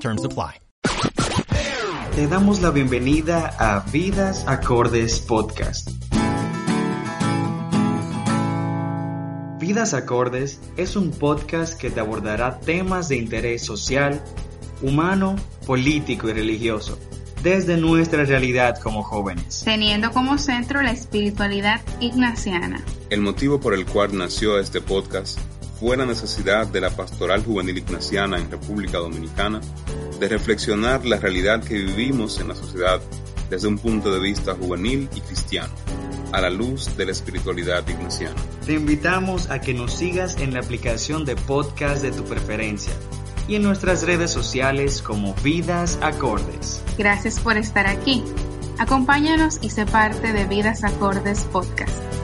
Terms apply. Te damos la bienvenida a Vidas Acordes Podcast. Vidas Acordes es un podcast que te abordará temas de interés social, humano, político y religioso, desde nuestra realidad como jóvenes. teniendo como centro la espiritualidad ignaciana. El motivo por el cual nació este podcast fue la necesidad de la pastoral juvenil ignaciana en República Dominicana de reflexionar la realidad que vivimos en la sociedad desde un punto de vista juvenil y cristiano, a la luz de la espiritualidad ignaciana. Te invitamos a que nos sigas en la aplicación de podcast de tu preferencia y en nuestras redes sociales como Vidas Acordes. Gracias por estar aquí. Acompáñanos y sé parte de Vidas Acordes Podcast.